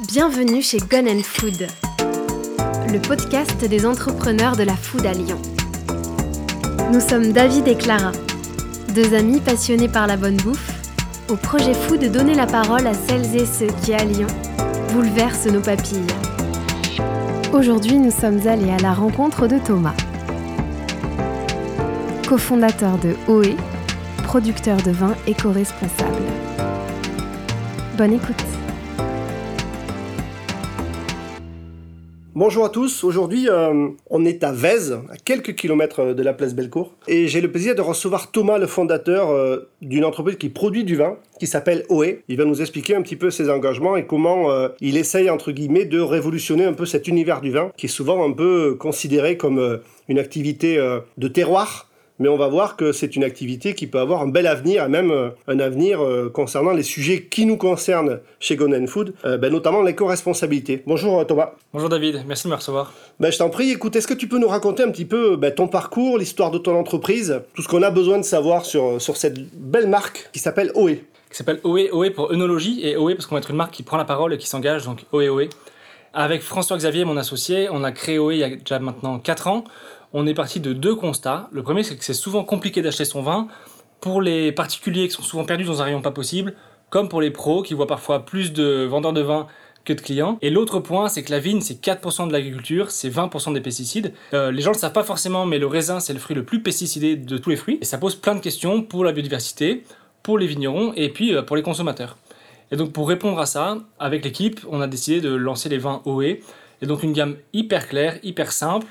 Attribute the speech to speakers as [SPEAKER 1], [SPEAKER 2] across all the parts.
[SPEAKER 1] Bienvenue chez Gun Food, le podcast des entrepreneurs de la food à Lyon. Nous sommes David et Clara, deux amis passionnés par la bonne bouffe, au projet fou de donner la parole à celles et ceux qui, à Lyon, bouleversent nos papilles. Aujourd'hui, nous sommes allés à la rencontre de Thomas, cofondateur de OE, producteur de vin éco-responsable. Bonne écoute.
[SPEAKER 2] Bonjour à tous, aujourd'hui euh, on est à Vèze, à quelques kilomètres de la place Bellecour, et j'ai le plaisir de recevoir Thomas, le fondateur euh, d'une entreprise qui produit du vin, qui s'appelle OE. Il va nous expliquer un petit peu ses engagements et comment euh, il essaye, entre guillemets, de révolutionner un peu cet univers du vin, qui est souvent un peu considéré comme une activité de terroir, mais on va voir que c'est une activité qui peut avoir un bel avenir, et même euh, un avenir euh, concernant les sujets qui nous concernent chez Golden Food, euh, ben, notamment l'éco-responsabilité. Bonjour Thomas.
[SPEAKER 3] Bonjour David, merci de me recevoir.
[SPEAKER 2] Ben, je t'en prie, écoute, est-ce que tu peux nous raconter un petit peu ben, ton parcours, l'histoire de ton entreprise, tout ce qu'on a besoin de savoir sur, sur cette belle marque qui s'appelle OE
[SPEAKER 3] Qui s'appelle OE, OE pour œnologie, et OE parce qu'on va être une marque qui prend la parole et qui s'engage, donc OE, OE. Avec François-Xavier, mon associé, on a créé OE il y a déjà maintenant 4 ans on est parti de deux constats. Le premier, c'est que c'est souvent compliqué d'acheter son vin pour les particuliers qui sont souvent perdus dans un rayon pas possible, comme pour les pros qui voient parfois plus de vendeurs de vin que de clients. Et l'autre point, c'est que la vigne, c'est 4% de l'agriculture, c'est 20% des pesticides. Euh, les gens ne le savent pas forcément, mais le raisin, c'est le fruit le plus pesticidé de tous les fruits. Et ça pose plein de questions pour la biodiversité, pour les vignerons et puis euh, pour les consommateurs. Et donc pour répondre à ça, avec l'équipe, on a décidé de lancer les vins OE. Et donc une gamme hyper claire, hyper simple,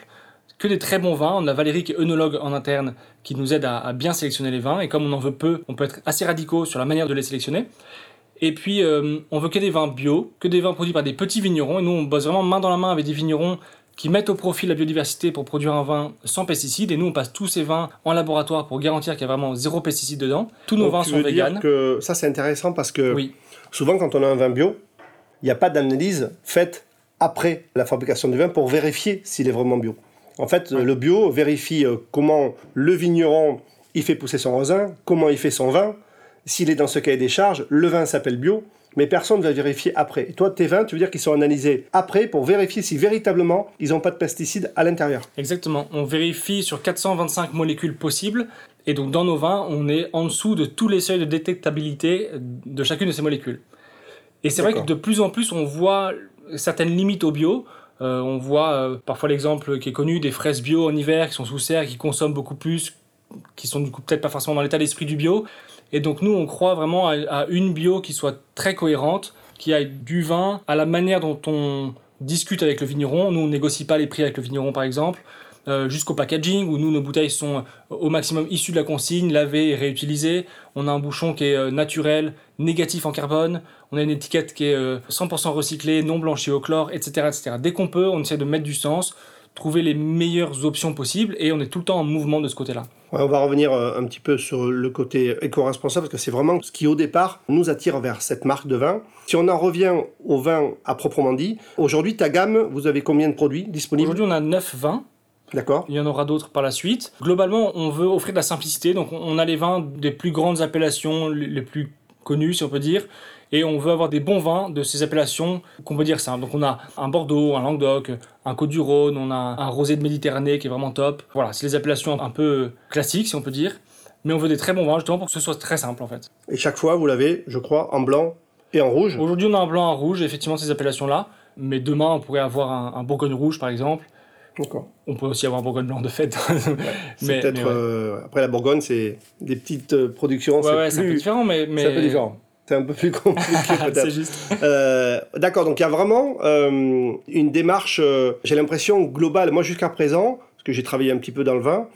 [SPEAKER 3] que des très bons vins. On a Valérie qui est œnologue en interne qui nous aide à, bien sélectionner les vins. Et comme on en veut peu, on peut être assez radicaux sur la manière de les sélectionner. Et puis, euh, on veut que des vins bio, que des vins produits par des petits vignerons. Et nous, on bosse vraiment main dans la main avec des vignerons qui mettent au profit la biodiversité pour produire un vin sans pesticides. Et nous, on passe tous ces vins en laboratoire pour garantir qu'il y a vraiment zéro pesticide dedans. Tous nos vins sont véganes.
[SPEAKER 2] que ça, c'est intéressant parce que souvent, quand on a un vin bio, il n'y a pas d'analyse faite après la fabrication du vin pour vérifier s'il est vraiment bio. En fait, le bio vérifie euh, comment le vigneron il fait pousser son raisin, comment il fait son vin. S'il est dans ce cahier des charges, le vin s'appelle bio, mais personne ne va vérifier après. Et toi, tes vins, tu veux dire qu'ils sont analysés après pour vérifier si véritablement ils n'ont pas de pesticides à l'intérieur.
[SPEAKER 3] Exactement. On vérifie sur 425 molécules possibles. Et donc dans nos vins, on est en dessous de tous les seuils de détectabilité de chacune de ces molécules. Et c'est vrai que de plus en plus, on voit certaines limites au bio. Euh, on voit euh, parfois l'exemple qui est connu des fraises bio en hiver qui sont sous serre, qui consomment beaucoup plus, qui sont du coup peut-être pas forcément dans l'état d'esprit du bio. Et donc nous, on croit vraiment à, une bio qui soit très cohérente, qui aille du vin à la manière dont on discute avec le vigneron. Nous, on négocie pas les prix avec le vigneron, par exemple. Euh, jusqu'au packaging où nous nos bouteilles sont au maximum issues de la consigne, lavées et réutilisées. On a un bouchon qui est naturel, négatif en carbone. On a une étiquette qui est 100% euh, recyclée, non blanchie au chlore, etc., etc. Dès qu'on peut, on essaie de mettre du sens, trouver les meilleures options possibles et on est tout le temps en mouvement de ce côté-là.
[SPEAKER 2] on va revenir euh, un petit peu sur le côté éco-responsable parce que c'est vraiment ce qui au départ nous attire vers cette marque de vin. Si on en revient au vin à proprement dit, aujourd'hui ta gamme, vous avez combien de produits disponibles?
[SPEAKER 3] Aujourd'hui on a 9 vins.
[SPEAKER 2] D'accord.
[SPEAKER 3] Il y en aura d'autres par la suite. Globalement, on veut offrir de la simplicité. Donc, on a les vins des plus grandes appellations, les plus connues, si on peut dire et on veut avoir des bons vins de ces appellations qu'on peut dire ça. Donc on a un Bordeaux, un Languedoc, un Côte-du-Rhône, on a un rosé de Méditerranée qui est vraiment top. Voilà, c'est les appellations un peu classiques si on peut dire, mais on veut des très bons vins justement pour que ce soit très simple en fait.
[SPEAKER 2] Et chaque fois vous l'avez, je crois, en blanc et en rouge?
[SPEAKER 3] Aujourd'hui on a un blanc, en rouge, effectivement ces appellations-là, mais demain on pourrait avoir un, Bourgogne rouge par exemple. On peut aussi avoir un Bourgogne blanc de fête.
[SPEAKER 2] mais, peut-être euh, après la Bourgogne, c'est des petites euh, productions.
[SPEAKER 3] Ouais, c'est un peu différent, mais, mais...
[SPEAKER 2] c'est un peu différent c'est un peu plus compliqué peut-être. juste. Euh, d'accord, donc il y a vraiment euh, une démarche, j'ai l'impression, globale. Moi, jusqu'à présent, parce que j'ai travaillé un petit peu dans le vin,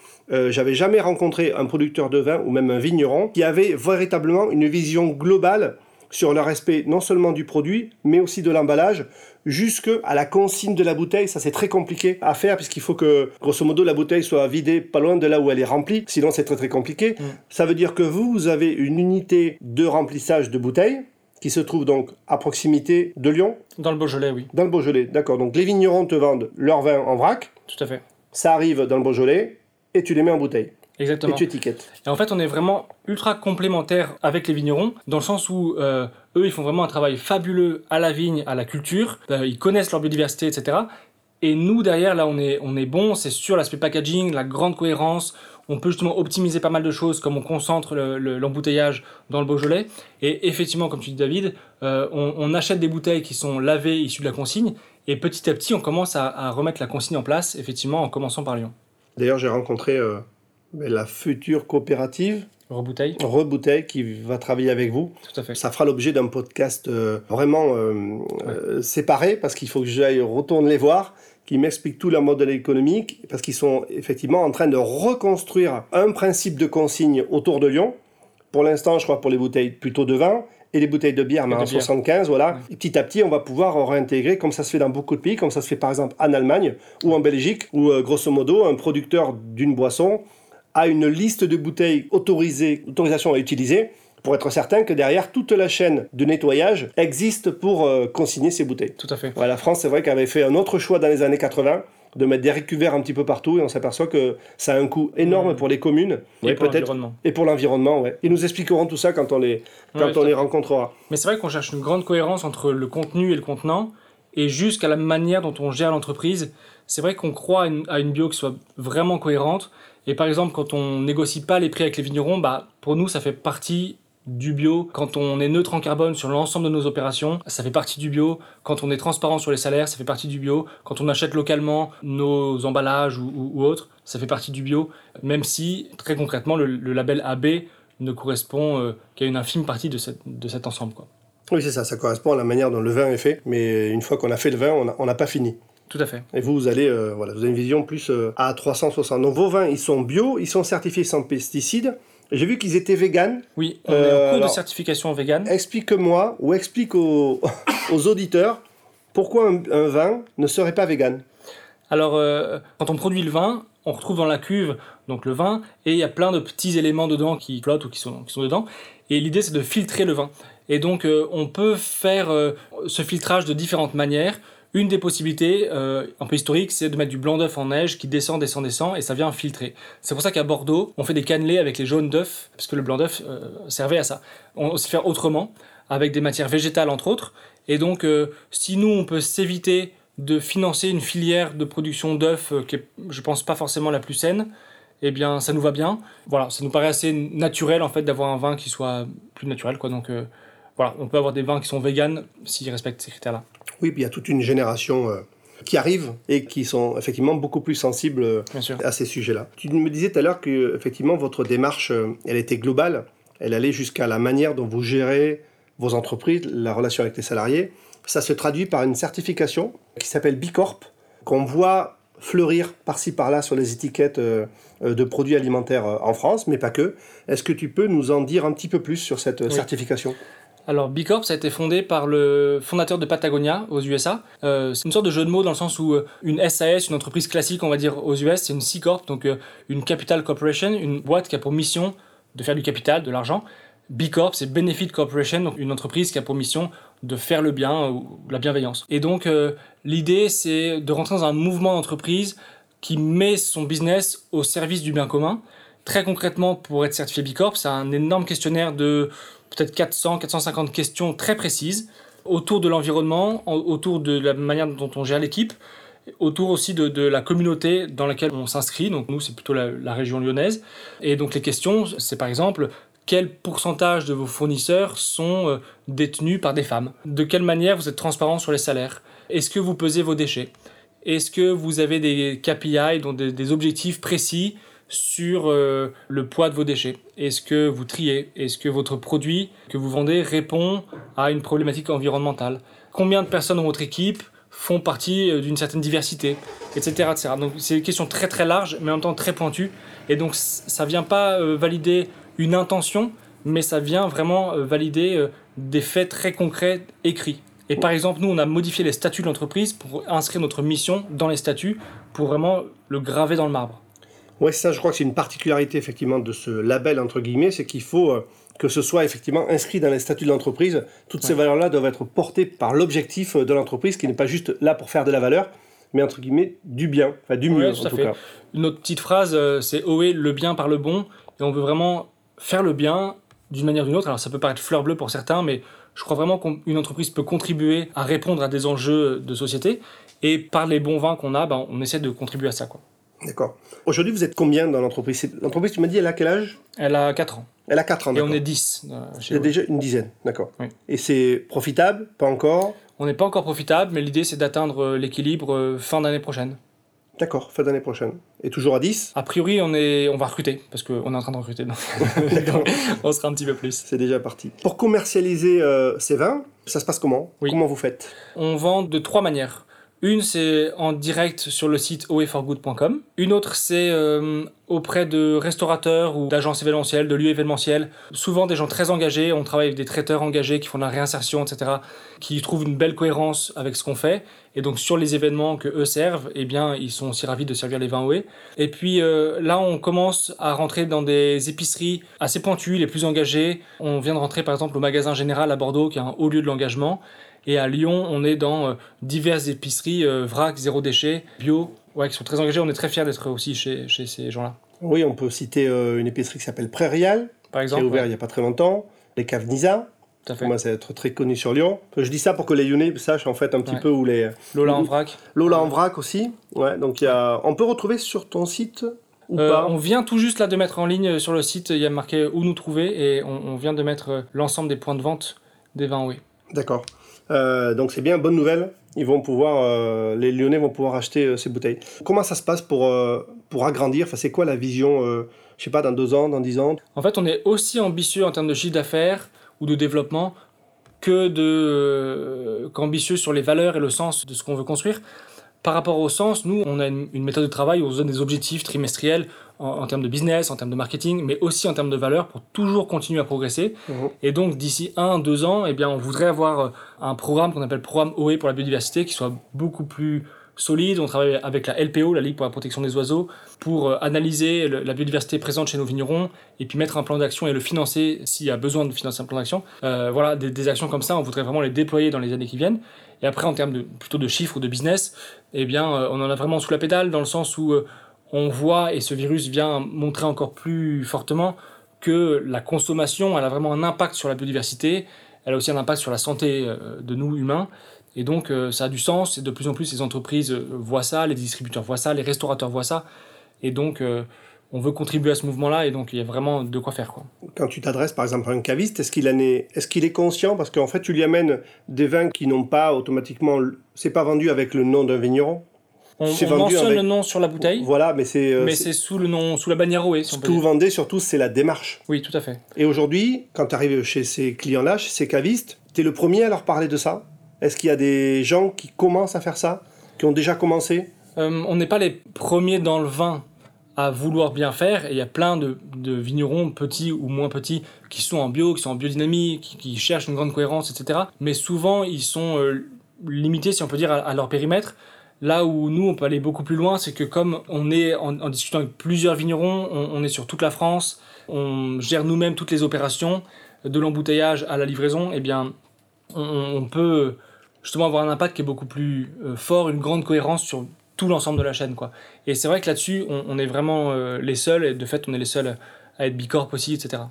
[SPEAKER 2] j'avais jamais rencontré un producteur de vin ou même un vigneron qui avait véritablement une vision globale sur le respect non seulement du produit, mais aussi de l'emballage, jusque à la consigne de la bouteille. Ça, c'est très compliqué à faire puisqu'il faut que, grosso modo, la bouteille soit vidée pas loin de là où elle est remplie. Sinon, c'est très très compliqué. Mm. Ça veut dire que vous, vous avez une unité de remplissage de bouteilles qui se trouve donc à proximité de Lyon.
[SPEAKER 3] Dans le Beaujolais, oui.
[SPEAKER 2] Dans le Beaujolais, d'accord. Donc les vignerons te vendent leur vin en vrac.
[SPEAKER 3] Tout à fait.
[SPEAKER 2] Ça arrive dans le Beaujolais et tu les mets en bouteille.
[SPEAKER 3] Exactement.
[SPEAKER 2] Et tu étiquettes.
[SPEAKER 3] Et en fait, on est vraiment ultra complémentaires avec les vignerons, dans le sens où euh, eux, ils font vraiment un travail fabuleux à la vigne, à la culture, euh, ils connaissent leur biodiversité, etc. Et nous, derrière, là, on est, on est bon, c'est sur l'aspect packaging, la grande cohérence, on peut justement optimiser pas mal de choses, comme on concentre l'embouteillage dans le Beaujolais. Et effectivement, comme tu dis David, euh, on, achète des bouteilles qui sont lavées, issues de la consigne, et petit à petit, on commence à, remettre la consigne en place, effectivement, en commençant par Lyon.
[SPEAKER 2] D'ailleurs, j'ai rencontré euh, la future coopérative
[SPEAKER 3] Rebouteille.
[SPEAKER 2] Rebouteille qui va travailler avec vous.
[SPEAKER 3] Tout à fait.
[SPEAKER 2] Ça fera l'objet d'un podcast euh, vraiment séparé parce qu'il faut que j'aille retourner les voir qui m'expliquent tout leur modèle économique, parce qu'ils sont effectivement en train de reconstruire un principe de consigne autour de Lyon. Pour l'instant, je crois pour les bouteilles plutôt de vin et les bouteilles de bière, mais en 75, voilà. Et petit à petit, on va pouvoir réintégrer, comme ça se fait dans beaucoup de pays, comme ça se fait par exemple en Allemagne ou en Belgique, où euh, grosso modo, un producteur d'une boisson a une liste de bouteilles autorisées, autorisation à utiliser, pour être certain que derrière, toute la chaîne de nettoyage existe pour euh, consigner ces bouteilles.
[SPEAKER 3] Tout à fait.
[SPEAKER 2] la France, c'est vrai qu'elle avait fait un autre choix dans les années 80 de mettre des récuverts un petit peu partout et on s'aperçoit que ça a un coût énorme pour les communes
[SPEAKER 3] et, pour l'environnement.
[SPEAKER 2] Et pour l'environnement, ouais. Ils nous expliqueront tout ça quand on les, quand on les rencontrera.
[SPEAKER 3] Mais c'est vrai qu'on cherche une grande cohérence entre le contenu et le contenant et jusqu'à la manière dont on gère l'entreprise. C'est vrai qu'on croit à une, à une, bio qui soit vraiment cohérente. Et par exemple, quand on négocie pas les prix avec les vignerons, bah, pour nous, ça fait partie du bio. Quand on est neutre en carbone sur l'ensemble de nos opérations, ça fait partie du bio. Quand on est transparent sur les salaires, ça fait partie du bio. Quand on achète localement nos emballages ou, autres, ça fait partie du bio. Même si, très concrètement, le, label AB ne correspond euh, qu'à une infime partie de, de cet ensemble. Quoi.
[SPEAKER 2] Oui, c'est ça, ça correspond à la manière dont le vin est fait. Mais une fois qu'on a fait le vin, on n'a pas fini.
[SPEAKER 3] Tout à fait.
[SPEAKER 2] Et vous, vous allez, euh, voilà, vous avez une vision plus euh, à 360. Donc vos vins, ils sont bio, ils sont certifiés sans pesticides. J'ai vu qu'ils étaient véganes.
[SPEAKER 3] Oui, on est en euh, cours de certification vegan.
[SPEAKER 2] Explique-moi ou explique aux, auditeurs pourquoi un, vin ne serait pas vegan.
[SPEAKER 3] Alors, quand on produit le vin, on retrouve dans la cuve donc le vin et il y a plein de petits éléments dedans qui flottent ou qui sont, qui sont dedans. Et l'idée, c'est de filtrer le vin. Et donc, euh, on peut faire ce filtrage de différentes manières. Une des possibilités, euh, un peu historique, c'est de mettre du blanc d'œuf en neige qui descend, descend, descend, et ça vient filtrer. C'est pour ça qu'à Bordeaux, on fait des cannelés avec les jaunes d'œufs, parce que le blanc d'œuf euh, servait à ça. On sait faire autrement, avec des matières végétales entre autres. Et donc, euh, si nous, on peut s'éviter de financer une filière de production d'œufs qui est, je pense, pas forcément la plus saine, eh bien, ça nous va bien. Voilà, ça nous paraît assez naturel, en fait, d'avoir un vin qui soit plus naturel, quoi. Donc, voilà, on peut avoir des vins qui sont véganes s'ils respectent ces critères-là.
[SPEAKER 2] Oui, puis il y a toute une génération euh, qui arrive et qui sont effectivement beaucoup plus sensibles euh, à ces sujets-là. Tu me disais tout à l'heure que effectivement votre démarche, euh, elle était globale. Elle allait jusqu'à la manière dont vous gérez vos entreprises, la relation avec les salariés. Ça se traduit par une certification qui s'appelle Bicorp, qu'on voit fleurir par-ci par-là sur les étiquettes de produits alimentaires en France, mais pas que. Est-ce que tu peux nous en dire un petit peu plus sur cette certification?
[SPEAKER 3] Alors, B Corp, ça a été fondé par le fondateur de Patagonia aux USA. Euh, c'est une sorte de jeu de mots dans le sens où euh, une SAS, une entreprise classique, on va dire, aux US, c'est une C Corp, donc euh, une Capital Corporation, une boîte qui a pour mission de faire du capital, de l'argent. B Corp, c'est Benefit Corporation, donc une entreprise qui a pour mission de faire le bien ou la bienveillance. Et donc, l'idée, c'est de rentrer dans un mouvement d'entreprise qui met son business au service du bien commun. Très concrètement, pour être certifié B Corp, c'est un énorme questionnaire de peut-être 400, 450 questions très précises autour de l'environnement, autour de la manière dont on gère l'équipe, autour aussi de, la communauté dans laquelle on s'inscrit. Donc nous, c'est plutôt la, région lyonnaise. Et donc les questions, c'est par exemple quel pourcentage de vos fournisseurs sont euh, détenus par des femmes? De quelle manière vous êtes transparent sur les salaires? Est-ce que vous pesez vos déchets? Est-ce que vous avez des KPI, donc des objectifs précis sur euh, le poids de vos déchets. Est-ce que vous triez? Est-ce que votre produit que vous vendez répond à une problématique environnementale? Combien de personnes dans votre équipe font partie euh, d'une certaine diversité, etc. etc. Donc c'est une question très très large, mais en même temps très pointue. Et donc ça vient pas euh, valider une intention, mais ça vient vraiment valider des faits très concrets écrits. Et par exemple, nous, on a modifié les statuts de l'entreprise pour inscrire notre mission dans les statuts, pour vraiment le graver dans le marbre.
[SPEAKER 2] Oui, ça, je crois que c'est une particularité effectivement de ce label entre guillemets, c'est qu'il faut euh, que ce soit effectivement inscrit dans les statuts de l'entreprise. Toutes ces valeurs-là doivent être portées par l'objectif euh, de l'entreprise, qui n'est pas juste là pour faire de la valeur, mais entre guillemets du bien, enfin du mieux en tout, cas.
[SPEAKER 3] Une autre petite phrase, c'est OE le bien par le bon, et on veut vraiment faire le bien d'une manière ou d'une autre. Alors ça peut paraître fleur bleue pour certains, mais je crois vraiment qu'une entreprise peut contribuer à répondre à des enjeux de société. Et par les bons vins qu'on a, ben, on essaie de contribuer à ça. Quoi.
[SPEAKER 2] D'accord. Aujourd'hui, vous êtes combien dans l'entreprise? L'entreprise, tu m'as dit, elle a quel âge?
[SPEAKER 3] Elle a 4 ans.
[SPEAKER 2] Elle a 4 ans,
[SPEAKER 3] Et on est 10.
[SPEAKER 2] Euh, Il y a déjà une dizaine, d'accord. Et c'est profitable? Pas encore?
[SPEAKER 3] On n'est pas encore profitable, mais l'idée, c'est d'atteindre euh, l'équilibre euh, fin d'année prochaine.
[SPEAKER 2] D'accord, fin d'année prochaine. Et toujours à 10
[SPEAKER 3] A priori, on, est, on va recruter, parce qu'on est en train de recruter. on sera un petit peu plus.
[SPEAKER 2] C'est déjà parti. Pour commercialiser ces vins, ça se passe comment? Comment vous faites?
[SPEAKER 3] On vend de trois manières. Une, c'est en direct sur le site oeforgood.com. Une autre, c'est euh, auprès de restaurateurs ou d'agences événementielles, de lieux événementiels. Souvent des gens très engagés. On travaille avec des traiteurs engagés qui font de la réinsertion, etc., qui trouvent une belle cohérence avec ce qu'on fait. Et donc sur les événements que eux servent, eh bien, ils sont aussi ravis de servir les vins OE. Et puis euh, là, on commence à rentrer dans des épiceries assez pointues, les plus engagées. On vient de rentrer par exemple au magasin général à Bordeaux, qui est un haut lieu de l'engagement. Et à Lyon, on est dans euh, diverses épiceries, euh, vrac, zéro déchet, bio, ouais, qui sont très engagées. On est très fiers d'être aussi chez, chez ces gens-là.
[SPEAKER 2] Oui, on peut citer euh, une épicerie qui s'appelle Prairial, par exemple, qui est ouverte il n'y a pas très longtemps. Les caves Nisa, fait. commence à être très connu sur Lyon. Je dis ça pour que les Lyonnais sachent en fait un petit peu où les...
[SPEAKER 3] Lola en vrac.
[SPEAKER 2] Lola en vrac aussi. Ouais, donc y a... On peut retrouver sur ton site ou
[SPEAKER 3] pas on vient tout juste là de mettre en ligne sur le site, il y a marqué où nous trouver et on, on vient de mettre l'ensemble des points de vente des vins oui.
[SPEAKER 2] D'accord. Euh, donc c'est bien, bonne nouvelle. Ils vont pouvoir, euh, les Lyonnais vont pouvoir acheter euh, ces bouteilles. Comment ça se passe pour, pour agrandir? Enfin, C'est quoi la vision, je sais pas, dans deux ans, dans dix ans?
[SPEAKER 3] En fait, on est aussi ambitieux en termes de chiffre d'affaires ou de développement que de qu'ambitieux sur les valeurs et le sens de ce qu'on veut construire. Par rapport au sens, nous, on a une, méthode de travail où on se donne des objectifs trimestriels en, termes de business, en termes de marketing, mais aussi en termes de valeur pour toujours continuer à progresser. Mhm. Et donc, d'ici un, deux ans, eh bien, on voudrait avoir euh, un programme qu'on appelle programme OE pour la biodiversité qui soit beaucoup plus solide. On travaille avec la LPO, la Ligue pour la protection des oiseaux, pour euh, analyser la biodiversité présente chez nos vignerons et puis mettre un plan d'action et le financer s'il y a besoin de financer un plan d'action. Euh, voilà, des, des, actions comme ça, on voudrait vraiment les déployer dans les années qui viennent. Et après, en termes de, plutôt de chiffres ou de business, eh bien, euh, on en a vraiment sous la pédale dans le sens où euh, on voit, et ce virus vient montrer encore plus fortement, que la consommation, elle a vraiment un impact sur la biodiversité, elle a aussi un impact sur la santé euh, de nous humains. Et donc, ça a du sens, et de plus en plus, les entreprises voient ça, les distributeurs voient ça, les restaurateurs voient ça. Et donc, on veut contribuer à ce mouvement-là et donc il y a vraiment de quoi faire.
[SPEAKER 2] Quand tu t'adresses par exemple à un caviste, est-ce qu'il est, est conscient? Parce qu'en fait, tu lui amènes des vins qui n'ont pas automatiquement. C'est pas vendu avec le nom d'un vigneron
[SPEAKER 3] on, on mentionne le nom sur la bouteille.
[SPEAKER 2] Voilà, mais c'est.
[SPEAKER 3] Euh, mais c'est sous le nom, sous la bannière OE.
[SPEAKER 2] ce que vous vendez surtout, c'est la démarche.
[SPEAKER 3] Oui, tout à fait.
[SPEAKER 2] Et aujourd'hui, quand tu arrives chez ces clients-là, chez ces cavistes, tu es le premier à leur parler de ça Est-ce qu'il y a des gens qui commencent à faire ça Qui ont déjà commencé?
[SPEAKER 3] Euh, On n'est pas les premiers dans le vin à vouloir bien faire. Et il y a plein de, vignerons, petits ou moins petits, qui sont en bio, qui sont en biodynamie, qui, cherchent une grande cohérence, etc. Mais souvent, ils sont euh, limités, si on peut dire, à, leur périmètre. Là où nous, on peut aller beaucoup plus loin, c'est que comme on est en, discutant avec plusieurs vignerons, on, est sur toute la France, on gère nous-mêmes toutes les opérations, de l'embouteillage à la livraison, et eh bien, on, peut justement avoir un impact qui est beaucoup plus euh, fort, une grande cohérence sur tout l'ensemble de la chaîne. Quoi. Et c'est vrai que là-dessus, on, est vraiment euh, les seuls, et de fait, on est les seuls à être bicorp aussi, etc.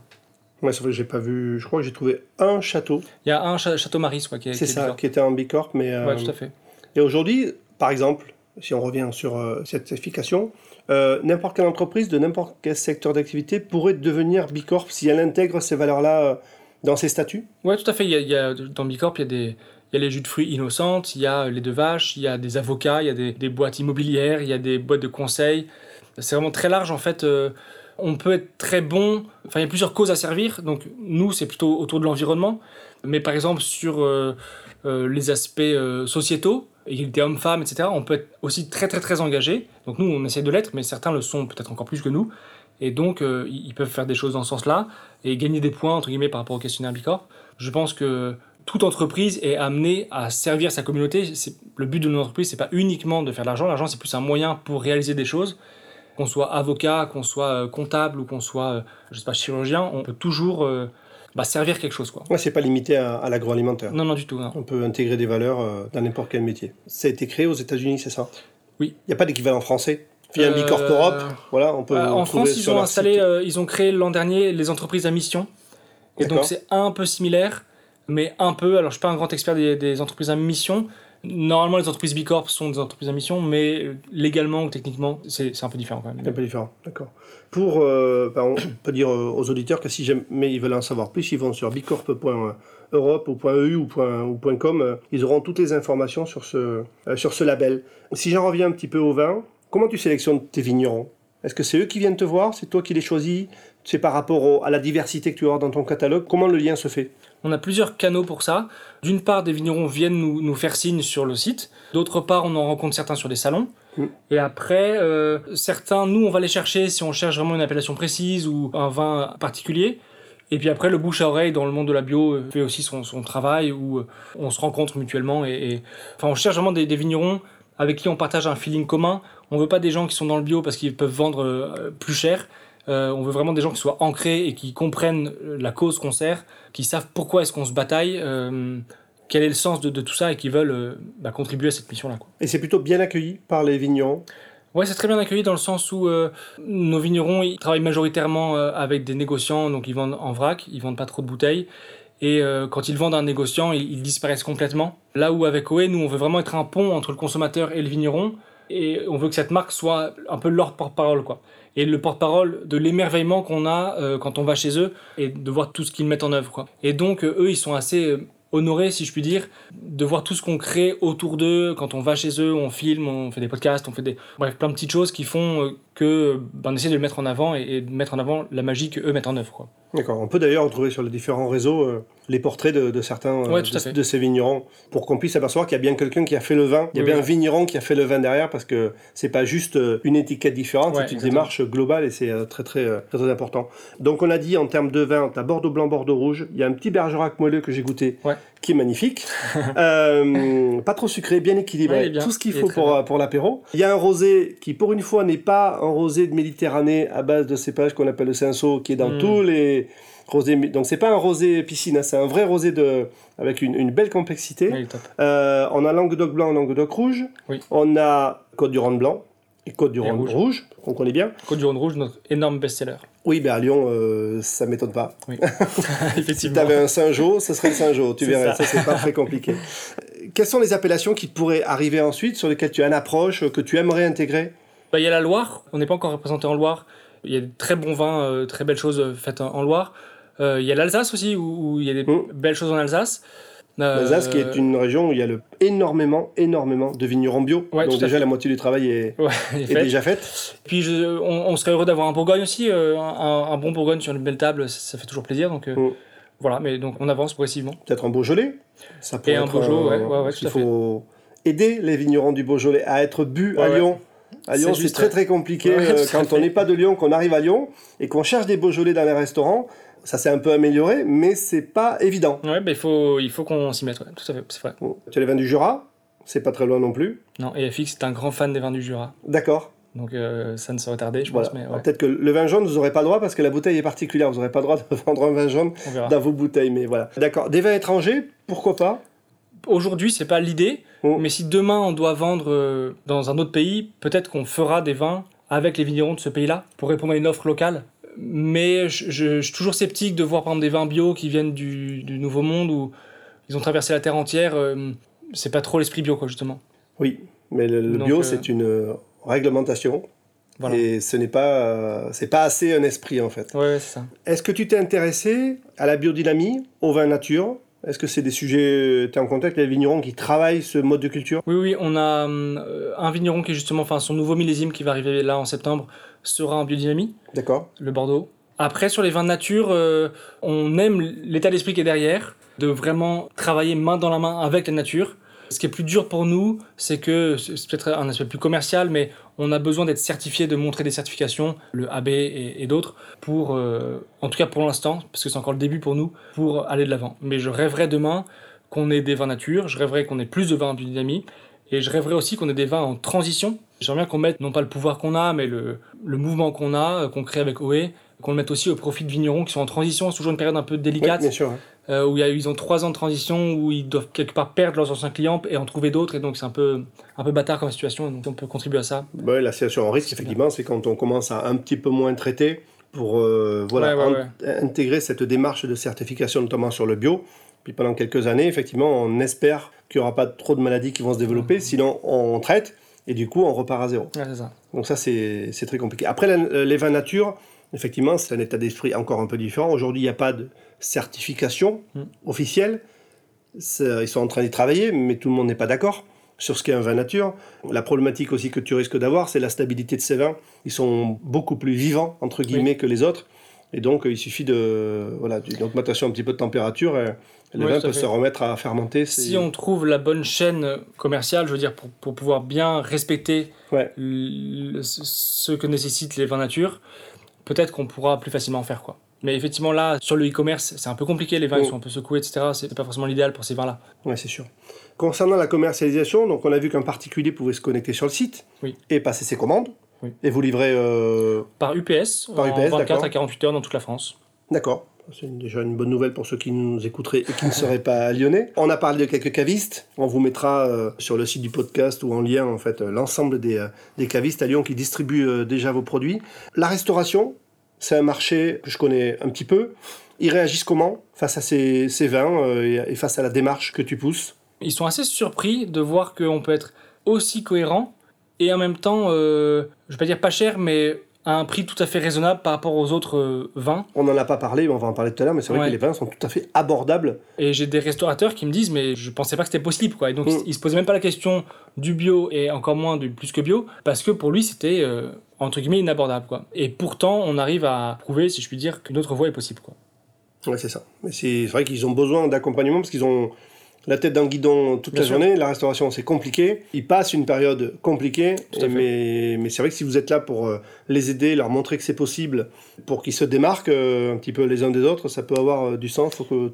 [SPEAKER 2] Ouais, c'est vrai que j'ai pas vu. Je crois que j'ai trouvé un château.
[SPEAKER 3] Il y a un château Maris, quoi, qui est.
[SPEAKER 2] C'est ça, qui était en bicorp, mais.
[SPEAKER 3] Euh... Ouais, tout à fait.
[SPEAKER 2] Et aujourd'hui, par exemple, si on revient sur euh, cette certification, euh, n'importe quelle entreprise de n'importe quel secteur d'activité pourrait devenir bicorp si elle intègre ces valeurs-là dans ses statuts?
[SPEAKER 3] Oui, tout à fait. Il y a, dans bicorp, il y a il y a les jus de fruits innocentes, il y a les deux vaches, il y a des avocats, il y a des, boîtes immobilières, il y a des boîtes de conseil. C'est vraiment très large en fait. Euh, on peut être très bon, enfin il y a plusieurs causes à servir, donc nous c'est plutôt autour de l'environnement, mais par exemple sur euh, euh, les aspects sociétaux, égalité homme-femme, etc., on peut être aussi très très très engagé, donc nous on essaie de l'être, mais certains le sont peut-être encore plus que nous, et donc ils peuvent faire des choses dans ce sens-là, et gagner des points entre guillemets par rapport au questionnaire Bicorp. Je pense que toute entreprise est amenée à servir sa communauté. Le but de notre entreprise, c'est pas uniquement de faire de l'argent. L'argent, c'est plus un moyen pour réaliser des choses. Qu'on soit avocat, qu'on soit euh, comptable ou qu'on soit, euh, je sais pas, chirurgien, on peut toujours euh, bah, servir quelque chose. Quoi.
[SPEAKER 2] Ouais, c'est pas limité à, l'agroalimentaire.
[SPEAKER 3] Non, non, du tout.
[SPEAKER 2] On peut intégrer des valeurs euh, dans n'importe quel métier. Ça a été créé aux États-Unis, c'est ça?
[SPEAKER 3] Oui.
[SPEAKER 2] Il n'y a pas d'équivalent français? Via euh... Bicorp Europe, voilà, on peut.
[SPEAKER 3] en France, ils ont installé, ils ont créé l'an dernier les entreprises à mission. Et donc c'est un peu similaire, mais un peu. Alors je suis pas un grand expert des, des entreprises à mission, Normalement, les entreprises Bicorp sont des entreprises à mission, mais légalement ou techniquement, c'est un peu différent quand même.
[SPEAKER 2] un peu différent, d'accord. Pour, euh, ben, on peut dire aux auditeurs que si jamais ils veulent en savoir plus, ils vont sur bicorp.europe ou .eu ou, ou .com, euh, ils auront toutes les informations sur ce, euh, sur ce label. Si j'en reviens un petit peu au vin, comment tu sélectionnes tes vignerons? Est-ce que c'est eux qui viennent te voir? C'est toi qui les choisis? C'est par rapport à la diversité que tu as dans ton catalogue? Comment le lien se fait?
[SPEAKER 3] On a plusieurs canaux pour ça. D'une part, des vignerons viennent nous, faire signe sur le site. D'autre part, on en rencontre certains sur des salons. Mm. Et après, euh, certains, nous, on va les chercher si on cherche vraiment une appellation précise ou un vin particulier. Et puis après, le bouche à oreille dans le monde de la bio euh, fait aussi son, travail où euh, on se rencontre mutuellement. Et, Enfin, on cherche vraiment des, vignerons avec qui on partage un feeling commun. On veut pas des gens qui sont dans le bio parce qu'ils peuvent vendre plus cher. Euh, on veut vraiment des gens qui soient ancrés et qui comprennent euh, la cause qu'on sert, qui savent pourquoi est-ce qu'on se bataille, euh, quel est le sens de, tout ça et qui veulent bah, contribuer à cette mission-là.
[SPEAKER 2] Et c'est plutôt bien accueilli par les vignerons?
[SPEAKER 3] Ouais, c'est très bien accueilli dans le sens où nos vignerons ils travaillent majoritairement avec des négociants, donc ils vendent en vrac, ils vendent pas trop de bouteilles. Et quand ils vendent un négociant, ils, disparaissent complètement. Là où avec OE, nous, on veut vraiment être un pont entre le consommateur et le vigneron. Et on veut que cette marque soit un peu leur porte-parole, quoi et le porte-parole de l'émerveillement qu'on a euh, quand on va chez eux et de voir tout ce qu'ils mettent en œuvre. Quoi. Et donc, euh, eux, ils sont assez euh, honorés, si je puis dire, de voir tout ce qu'on crée autour d'eux. Quand on va chez eux, on filme, on fait des podcasts, on fait des. Bref, plein de petites choses qui font que ben, on essaie de le mettre en avant et, de mettre en avant la magie qu'eux mettent en œuvre.
[SPEAKER 2] D'accord. On peut d'ailleurs retrouver sur les différents réseaux les portraits de, certains de, ces vignerons pour qu'on puisse apercevoir qu'il y a bien quelqu'un qui a fait le vin, il y a bien un vigneron qui a fait le vin derrière parce que c'est pas juste une étiquette différente, c'est une démarche globale et c'est très, très, très, important. Donc on a dit en termes de vin, tu as Bordeaux blanc, Bordeaux rouge, il y a un petit Bergerac moelleux que j'ai goûté qui est magnifique, euh, pas trop sucré, bien équilibré, tout ce qu'il faut pour, pour l'apéro. Il y a un rosé qui pour une fois n'est pas un rosé de Méditerranée à base de cépages qu'on appelle le cinceau qui est dans hmm. tous les rosé. Donc c'est pas un rosé piscine, hein, c'est un vrai rosé de avec une, belle complexité. Euh, on a Languedoc blanc, Languedoc rouge. On a Côte du Rhône blanc et Côte du Rhône rouge. on connaît bien.
[SPEAKER 3] Côte du Rhône rouge, notre énorme best-seller.
[SPEAKER 2] Oui, ben à Lyon, euh, ça m'étonne pas.
[SPEAKER 3] Oui. Effectivement. si
[SPEAKER 2] tu avais un Saint-Jean, ce serait le Saint-Jean, tu verrais, ça, c'est pas très compliqué. Quelles sont les appellations qui pourraient arriver ensuite, sur lesquelles tu as une approche, que tu aimerais intégrer?
[SPEAKER 3] Bah, Il y a la Loire, on n'est pas encore représenté en Loire. Il y a de très bons vins, euh, très belles choses faites en Loire. Euh, il y a l'Alsace aussi, où, il y a des mm. belles choses en Alsace.
[SPEAKER 2] Euh, L'Alsace, qui est une région où il y a le, énormément, énormément de vignerons bio. donc déjà, la moitié du travail est, déjà faite.
[SPEAKER 3] Puis je, on, serait heureux d'avoir un Bourgogne aussi, euh, un, bon Bourgogne sur une belle table, ça, fait toujours plaisir. Donc mm. voilà, mais donc on avance progressivement.
[SPEAKER 2] Peut-être un Beaujolais
[SPEAKER 3] ça Et un Beaujolais, ouais, ouais,
[SPEAKER 2] Il faut aider les vignerons du Beaujolais à être bu à Lyon. À Lyon, c'est très très compliqué quand on n'est pas de Lyon, qu'on arrive à Lyon et qu'on cherche des Beaujolais dans les restaurants ça s'est un peu amélioré, mais c'est pas évident.
[SPEAKER 3] Ouais, bah, il faut, il faut qu'on s'y mette, tout à fait, c'est vrai.
[SPEAKER 2] Tu as les vins du Jura, c'est pas très loin non plus.
[SPEAKER 3] Non, et FX est un grand fan des vins du Jura.
[SPEAKER 2] D'accord.
[SPEAKER 3] Donc euh, ça ne saurait tarder, je pense. Mais
[SPEAKER 2] Peut-être que le vin jaune, vous n'aurez pas le droit parce que la bouteille est particulière. Vous n'aurez pas le droit de vendre un vin jaune dans vos bouteilles. Mais voilà. D'accord. Des vins étrangers, pourquoi pas?
[SPEAKER 3] Aujourd'hui, c'est pas l'idée. Oh. Mais si demain on doit vendre euh, dans un autre pays, peut-être qu'on fera des vins avec les vignerons de ce pays-là pour répondre à une offre locale? Mais je, suis toujours sceptique de voir par exemple des vins bio qui viennent du, Nouveau Monde où ils ont traversé la terre entière. Euh, c'est pas trop l'esprit bio, quoi, justement.
[SPEAKER 2] Oui, mais le, bio, euh, c'est une euh, réglementation. Et ce n'est pas, c'est pas assez un esprit, en fait.
[SPEAKER 3] Ouais, c'est ça.
[SPEAKER 2] Est-ce que tu t'es intéressé à la biodynamie, au vin nature? Est-ce que c'est des sujets, tu es en contact avec les vignerons qui travaillent ce mode de culture?
[SPEAKER 3] Oui, oui, on a un vigneron qui est justement, enfin son nouveau millésime qui va arriver là en septembre, sera en biodynamie.
[SPEAKER 2] D'accord.
[SPEAKER 3] Le Bordeaux. Après, sur les vins de nature, euh, on aime l'état d'esprit qui est derrière, de vraiment travailler main dans la main avec la nature. Ce qui est plus dur pour nous, c'est que c'est peut-être un aspect plus commercial, mais on a besoin d'être certifié, de montrer des certifications, le AB et, d'autres, pour, euh, en tout cas pour l'instant, parce que c'est encore le début pour nous, pour aller de l'avant. Mais je rêverais demain qu'on ait des vins nature, je rêverais qu'on ait plus de vins en biodynamie, et je rêverais aussi qu'on ait des vins en transition. J'aimerais bien qu'on mette non pas le pouvoir qu'on a, mais le, le mouvement qu'on a, euh, qu'on crée avec OE, qu'on le mette aussi au profit de vignerons qui sont en transition. C'est toujours une période un peu délicate.
[SPEAKER 2] bien sûr.
[SPEAKER 3] Euh, où ils ont trois ans de transition, où ils doivent quelque part perdre leurs anciens clients et en trouver d'autres. Et donc, c'est un peu, un peu bâtard comme situation. Donc, on peut contribuer à ça.
[SPEAKER 2] Ouais, la situation en risque, effectivement, c'est quand on commence à un petit peu moins traiter pour euh, voilà, intégrer cette démarche de certification, notamment sur le bio. Puis pendant quelques années, effectivement, on espère qu'il n'y aura pas trop de maladies qui vont se développer. Mmh. Sinon, on traite et du coup, on repart à zéro.
[SPEAKER 3] ça.
[SPEAKER 2] Donc ça, c'est très compliqué. Après, les vins nature, effectivement, c'est un état d'esprit encore un peu différent. Aujourd'hui, il n'y a pas de certification mmh. officielle. Ils sont en train d'y travailler, mais tout le monde n'est pas d'accord sur ce qu'est un vin nature. La problématique aussi que tu risques d'avoir, c'est la stabilité de ces vins. Ils sont beaucoup plus vivants, entre guillemets, que les autres. Et donc, il suffit de voilà d'une augmentation un petit peu de température et le vin peut se remettre à fermenter.
[SPEAKER 3] Si on trouve la bonne chaîne commerciale, je veux dire, pour, pour pouvoir bien respecter ce que nécessitent les vins nature, peut-être qu'on pourra plus facilement en faire quoi. Mais effectivement, là, sur le e-commerce, c'est un peu compliqué, les vins ils sont un peu secoués, etc. C'est pas forcément l'idéal pour ces vins-là.
[SPEAKER 2] Oui, c'est sûr. Concernant la commercialisation, donc on a vu qu'un particulier pouvait se connecter sur le site et passer ses commandes. Et vous livrez euh,
[SPEAKER 3] Par UPS, Par UPS en 24 à 48 heures dans toute la France.
[SPEAKER 2] D'accord. C'est déjà une bonne nouvelle pour ceux qui nous écouteraient et qui ne seraient pas lyonnais. On a parlé de quelques cavistes. On vous mettra euh, sur le site du podcast ou en lien en fait l'ensemble des, des, cavistes à Lyon qui distribuent euh, déjà vos produits. La restauration, c'est un marché que je connais un petit peu. Ils réagissent comment face à ces, vins euh, et face à la démarche que tu pousses?
[SPEAKER 3] Ils sont assez surpris de voir qu'on peut être aussi cohérent et en même temps, euh, je vais pas dire pas cher, mais à un prix tout à fait raisonnable par rapport aux autres euh, vins.
[SPEAKER 2] On n'en a pas parlé, mais on va en parler tout à l'heure, mais c'est vrai que les vins sont tout à fait abordables.
[SPEAKER 3] Et j'ai des restaurateurs qui me disent, mais je pensais pas que c'était possible, quoi. Et donc, mm. ils se posaient même pas la question du bio et encore moins du plus que bio, parce que pour lui, c'était, euh, entre guillemets, inabordable, quoi. Et pourtant, on arrive à prouver, si je puis dire, qu'une autre voie est possible, quoi.
[SPEAKER 2] Ouais, c'est ça. Mais c'est vrai qu'ils ont besoin d'accompagnement parce qu'ils ont la tête dans le guidon toute la journée. La restauration, c'est compliqué. Ils passent une période compliquée. Mais, mais c'est vrai que si vous êtes là pour euh, les aider, leur montrer que c'est possible, pour qu'ils se démarquent euh, un petit peu les uns des autres, ça peut avoir euh, du sens. Faut que,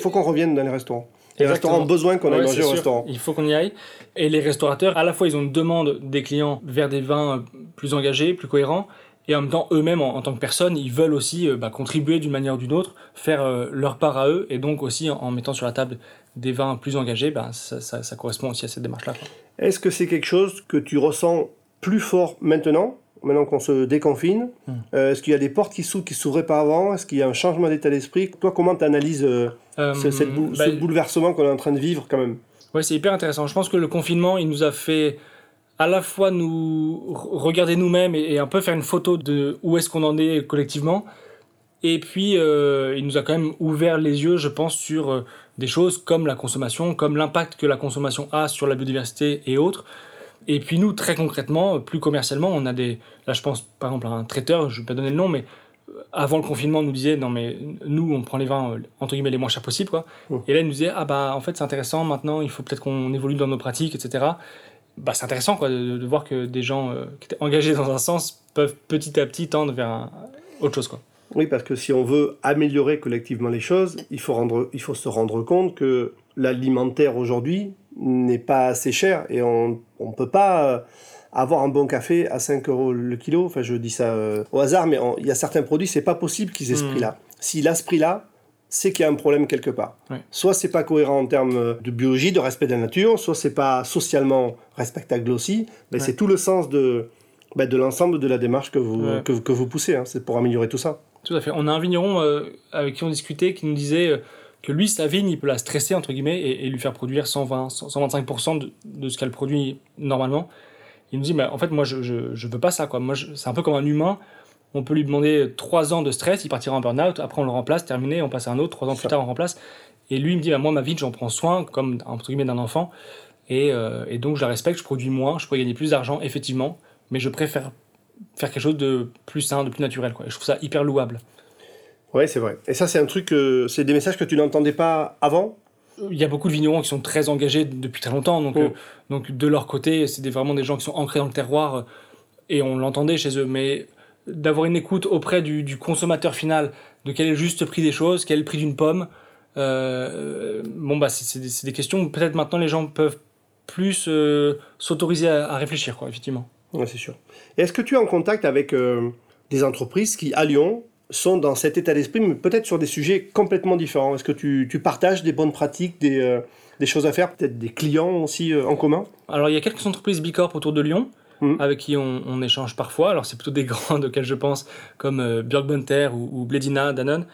[SPEAKER 2] faut qu'on revienne dans les restaurants. Les restaurants ont besoin qu'on aille manger au restaurant.
[SPEAKER 3] Il faut qu'on y aille. Et les restaurateurs, à la fois, ils ont une demande des clients vers des vins plus engagés, plus cohérents. Et en même temps, eux-mêmes, en, tant que personnes, ils veulent aussi bah, contribuer d'une manière ou d'une autre, faire leur part à eux, et donc aussi en mettant sur la table des vins plus engagés, ben, ça, ça, correspond aussi à cette démarche-là.
[SPEAKER 2] Est-ce que c'est quelque chose que tu ressens plus fort maintenant, maintenant qu'on se déconfine hmm. euh, Est-ce qu'il y a des portes qui s'ouvrent qui s'ouvraient pas avant? Est-ce qu'il y a un changement d'état d'esprit? Toi, comment tu analyses euh, euh, ce, bah, bouleversement qu'on est en train de vivre quand même?
[SPEAKER 3] Oui, c'est hyper intéressant. Je pense que le confinement, il nous a fait à la fois nous regarder nous-mêmes et, et, un peu faire une photo de où est-ce qu'on en est collectivement. Et puis, il nous a quand même ouvert les yeux, je pense, sur des choses comme la consommation, comme l'impact que la consommation a sur la biodiversité et autres. Et puis nous, très concrètement, plus commercialement, on a des... Là, je pense par exemple à un traiteur, je ne vais pas donner le nom, mais euh, avant le confinement, on nous disait, non mais nous, on prend les vins, euh, entre guillemets, les moins chers possibles, quoi. Mmh. Et là, il nous disait, ah bah en fait, c'est intéressant, maintenant, il faut peut-être qu'on évolue dans nos pratiques, etc. Bah, c'est intéressant, quoi, de, voir que des gens euh, qui étaient engagés dans un sens peuvent petit à petit tendre vers autre chose, quoi.
[SPEAKER 2] Oui, parce que si on veut améliorer collectivement les choses, il faut, rendre, il faut se rendre compte que l'alimentaire aujourd'hui n'est pas assez cher et on ne peut pas avoir un bon café à 5 euros le kilo. Enfin, je dis ça euh, au hasard, mais il y a certains produits, c'est pas possible qu'ils aient ce hmm. prix-là. S'il a ce prix-là, c'est qu'il y a un problème quelque part. Soit c'est pas cohérent en termes de biologie, de respect de la nature, soit c'est pas socialement respectable aussi. Mais c'est tout le sens de, bah, de l'ensemble de la démarche que vous, que, vous poussez. Hein. C'est pour améliorer tout ça.
[SPEAKER 3] Tout à fait. On a un vigneron euh, avec qui on discutait qui nous disait euh, que lui, sa vigne, il peut la stresser, entre guillemets, et, lui faire produire 120, 125% de, de, ce qu'elle produit normalement. Il nous dit, mais en fait, moi, je, je, veux pas ça. Quoi. Moi, c'est un peu comme un humain. On peut lui demander 3 ans de stress, il partira en burn-out, après on le remplace, terminé, on passe à un autre, 3 ans plus tard, on remplace. Et lui, il me dit, bah, moi, ma vigne, j'en prends soin, comme, entre guillemets, d'un enfant. Et, euh, et, donc, je la respecte, je produis moins, je pourrais gagner plus d'argent, effectivement, mais je préfère faire quelque chose de plus sain, de plus naturel. Quoi. je trouve ça hyper louable.
[SPEAKER 2] Oui, c'est vrai. Et ça, c'est un truc, c'est des messages que tu n'entendais pas avant?
[SPEAKER 3] Il y a beaucoup de vignerons qui sont très engagés depuis très longtemps, donc, oh. euh, donc de leur côté, c'est vraiment des gens qui sont ancrés dans le terroir euh, et on l'entendait chez eux. Mais d'avoir une écoute auprès du, consommateur final de quel est le juste prix des choses, quel est le prix d'une pomme, euh, bon bah c'est des, des, questions où peut-être maintenant les gens peuvent plus s'autoriser à, à, réfléchir, quoi, effectivement.
[SPEAKER 2] Ouais, c'est sûr. Est-ce que tu es en contact avec des entreprises qui, à Lyon, sont dans cet état d'esprit, mais peut-être sur des sujets complètement différents? Est-ce que tu, tu, partages des bonnes pratiques, des, euh, des choses à faire, peut-être des clients aussi euh, en commun?
[SPEAKER 3] Alors, il y a quelques entreprises Bicorp autour de Lyon. Mmh. avec qui on, on, échange parfois. Alors, c'est plutôt des grandes auxquelles je pense, comme euh, Björk Bunter ou, ou Bledina, Danone.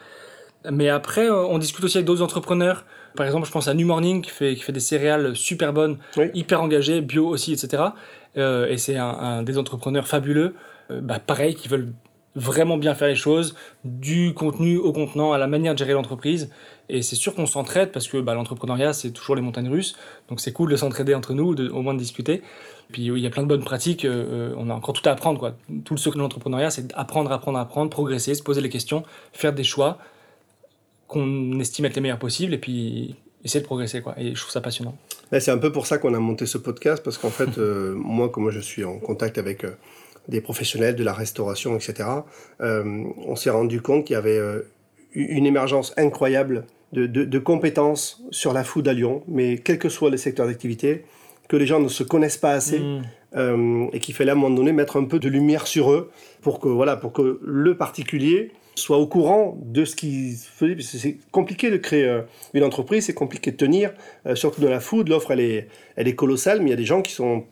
[SPEAKER 3] Mais après, euh, on discute aussi avec d'autres entrepreneurs. Par exemple, je pense à New Morning qui fait, qui fait des céréales super bonnes, oui. hyper engagées, bio aussi, etc. Euh, et c'est un, un, des entrepreneurs fabuleux, bah, pareil, qui veulent vraiment bien faire les choses, du contenu au contenant, à la manière de gérer l'entreprise. Et c'est sûr qu'on s'entraide parce que bah, l'entrepreneuriat, c'est toujours les montagnes russes. Donc c'est cool de s'entraider entre nous, au moins de discuter. Puis il y a plein de bonnes pratiques, euh, on a encore tout à apprendre. Quoi. Tout le secret de l'entrepreneuriat, c'est apprendre, apprendre, apprendre, progresser, se poser les questions, faire des choix qu'on estime être les meilleurs possibles et puis essayer de progresser. Quoi. Et je trouve ça passionnant.
[SPEAKER 2] C'est un peu pour ça qu'on a monté ce podcast parce qu'en fait, euh, moi, comme je suis en contact avec... Euh, des professionnels de la restauration, etc., euh, on s'est rendu compte qu'il y avait euh, une émergence incroyable de, de, de, compétences sur la food à Lyon, mais quels que soient les secteurs d'activité, que les gens ne se connaissent pas assez mmh. euh, et qu'il fallait à un moment donné mettre un peu de lumière sur eux pour que, voilà, pour que le particulier soit au courant de ce qu'il faisait. C'est compliqué de créer euh, une entreprise, c'est compliqué de tenir, euh, surtout dans la food. L'offre, elle est, elle est colossale, mais il y a des gens qui sont,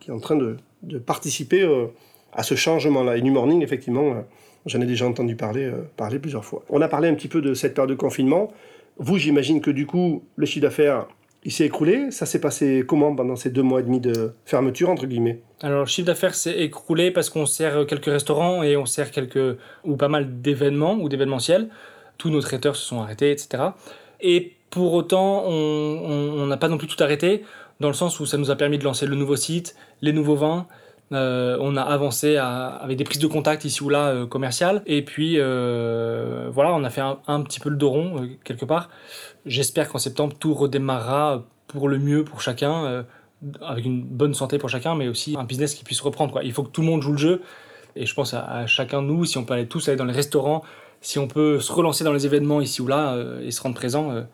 [SPEAKER 2] qui sont en train de, de participer à ce changement-là. Et New Morning, effectivement, j'en ai déjà entendu parler, parler plusieurs fois. On a parlé un petit peu de cette période de confinement. Vous, j'imagine que du coup, le chiffre d'affaires il s'est écroulé. Ça s'est passé comment pendant ces deux mois et demi de fermeture, entre guillemets?
[SPEAKER 3] Alors, le chiffre d'affaires s'est écroulé parce qu'on sert quelques restaurants et on sert quelques, ou pas mal d'événements ou d'événementiels. Tous nos traiteurs se sont arrêtés, etc. Et pour autant, on n'a pas non plus tout arrêté, dans le sens où ça nous a permis de lancer le nouveau site, les nouveaux vins. Euh, on a avancé avec des prises de contact ici ou là euh, commerciales. Et puis, euh, voilà, on a fait un, petit peu le dos rond, euh, quelque part. J'espère qu'en septembre, tout redémarrera pour le mieux pour chacun, avec une bonne santé pour chacun, mais aussi un business qui puisse reprendre. Quoi. Il faut que tout le monde joue le jeu. Et je pense à, à, chacun de nous, si on peut aller tous aller dans les restaurants, si on peut se relancer dans les événements ici ou là et se rendre présent,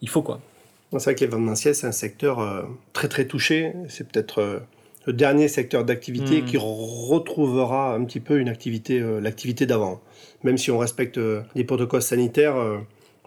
[SPEAKER 3] il faut quoi.
[SPEAKER 2] C'est vrai que l'événementiel, c'est un secteur très très touché. C'est peut-être le dernier secteur d'activité mmh. qui retrouvera un petit peu une activité, euh, l'activité d'avant. Même si on respecte euh, les protocoles sanitaires, euh,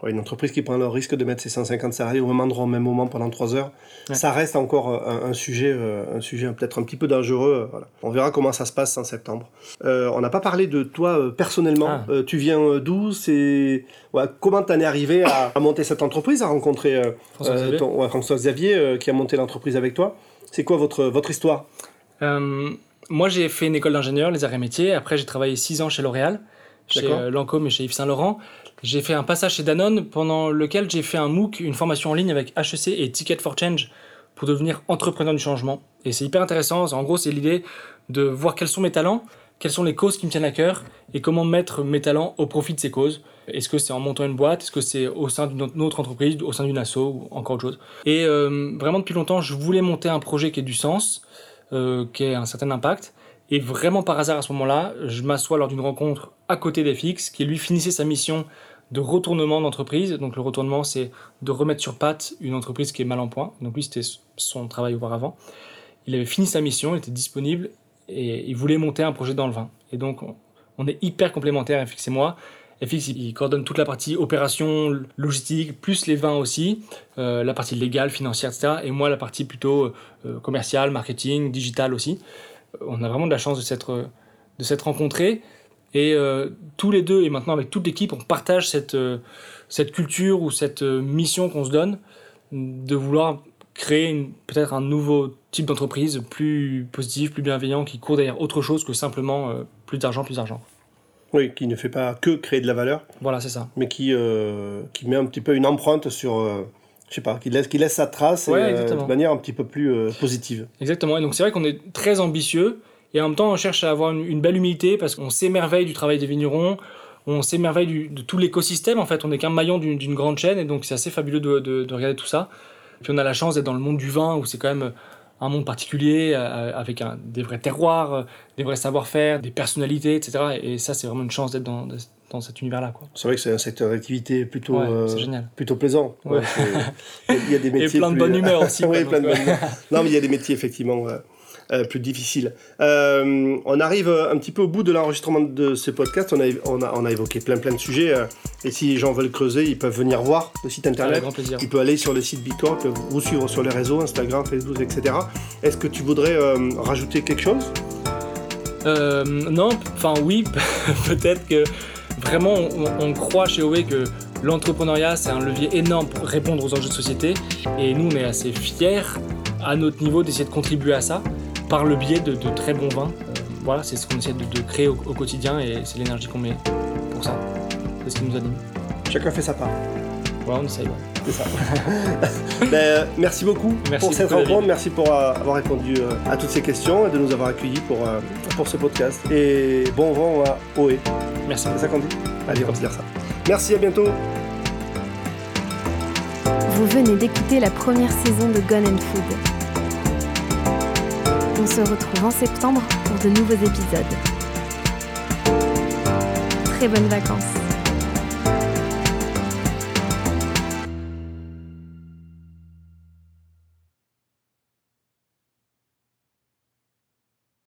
[SPEAKER 2] une entreprise qui prend le risque de mettre ses 150 salariés au même endroit, au même moment pendant 3 heures, ouais. ça reste encore un, un sujet, un sujet peut-être un petit peu dangereux. Voilà. On verra comment ça se passe en septembre. on n'a pas parlé de toi personnellement. Ah. tu viens d'où? C'est ouais, Comment t'en es arrivé à, à, monter cette entreprise, à rencontrer
[SPEAKER 3] François Xavier,
[SPEAKER 2] ton, François Xavier qui a monté l'entreprise avec toi? C'est quoi votre, votre histoire
[SPEAKER 3] euh, Moi, j'ai fait une école d'ingénieur, les arts et métiers. Après, j'ai travaillé 6 ans chez L'Oréal, chez euh, Lancôme et chez Yves Saint Laurent. J'ai fait un passage chez Danone pendant lequel j'ai fait un MOOC, une formation en ligne avec HEC et Ticket for Change pour devenir entrepreneur du changement. Et c'est hyper intéressant. En gros, c'est l'idée de voir quels sont mes talents, quelles sont les causes qui me tiennent à cœur et comment mettre mes talents au profit de ces causes. Est-ce que c'est en montant une boîte? Est-ce que c'est au sein d'une autre entreprise, au sein d'une asso ou encore autre chose? Et euh, vraiment depuis longtemps, je voulais monter un projet qui ait du sens, euh, qui ait un certain impact. Et vraiment par hasard à ce moment-là, je m'assois lors d'une rencontre à côté d'FX qui lui finissait sa mission de retournement d'entreprise. Donc le retournement, c'est de remettre sur patte une entreprise qui est mal en point. Donc lui, c'était son travail auparavant. Il avait fini sa mission, il était disponible et il voulait monter un projet dans le vin. Et donc on est hyper complémentaires, FX et moi. FX, il coordonne toute la partie opération, logistique, plus les vins aussi, euh, la partie légale, financière, etc. Et moi, la partie plutôt euh, commerciale, marketing, digital aussi. Euh, on a vraiment de la chance de s'être, rencontrés. Et tous les deux, et maintenant avec toute l'équipe, on partage cette culture ou cette mission qu'on se donne de vouloir créer peut-être un nouveau type d'entreprise plus positif, plus bienveillant, qui court derrière autre chose que simplement plus d'argent, plus d'argent.
[SPEAKER 2] Oui, qui ne fait pas que créer de la valeur.
[SPEAKER 3] Voilà, c'est ça.
[SPEAKER 2] Mais qui, euh, qui met un petit peu une empreinte sur. Euh, je sais pas, qui laisse, qui laisse sa trace
[SPEAKER 3] ouais,
[SPEAKER 2] et, euh, de manière un petit peu plus euh, positive.
[SPEAKER 3] Exactement. Et donc c'est vrai qu'on est très ambitieux et en même temps on cherche à avoir une, une belle humilité parce qu'on s'émerveille du travail des vignerons, on s'émerveille de tout l'écosystème. En fait, on n'est qu'un maillon d'une grande chaîne et donc c'est assez fabuleux de, de, de regarder tout ça. Puis on a la chance d'être dans le monde du vin où c'est quand même un monde particulier euh, avec un, des vrais terroirs, euh, des vrais savoir-faire, des personnalités, etc. Et ça, c'est vraiment une chance d'être dans, dans cet univers-là.
[SPEAKER 2] C'est vrai que c'est un secteur d'activité plutôt,
[SPEAKER 3] ouais,
[SPEAKER 2] euh, plutôt plaisant. Ouais. Ouais,
[SPEAKER 3] il y a des métiers. Et plein de bonne humeur aussi.
[SPEAKER 2] oui, plein de bonne humeur. Non, mais il y a des métiers effectivement plus difficile. on arrive un petit peu au bout de l'enregistrement de ce podcast. On a, on a, on a évoqué plein plein de sujets. et si les gens veulent creuser, ils peuvent venir voir le site internet.
[SPEAKER 3] grand plaisir.
[SPEAKER 2] Ils peuvent aller sur le site ils peuvent vous suivre sur les réseaux, Instagram, Facebook, etc. Est-ce que tu voudrais rajouter quelque chose?
[SPEAKER 3] Non, enfin oui, peut-être que vraiment on, croit chez OE que l'entrepreneuriat c'est un levier énorme pour répondre aux enjeux de société et nous on est assez fiers à notre niveau d'essayer de contribuer à ça par le biais de, très bons vins. Euh, voilà, c'est ce qu'on essaie de, créer au, quotidien et c'est l'énergie qu'on met pour ça. C'est ce qui nous anime.
[SPEAKER 2] Chacun fait sa part.
[SPEAKER 3] Voilà, on essaye.
[SPEAKER 2] C'est ça. Ben, merci beaucoup pour cette rencontre. Merci pour euh, avoir répondu euh, à toutes ces questions et de nous avoir accueillis pour, pour ce podcast. Et bon vent à OE.
[SPEAKER 3] Merci.
[SPEAKER 2] C'est ça qu'on dit? Allez, on va se dire ça. Merci, à bientôt.
[SPEAKER 1] Vous venez d'écouter la première saison de Gone and Food. On se retrouve en septembre pour de nouveaux épisodes. Très bonnes vacances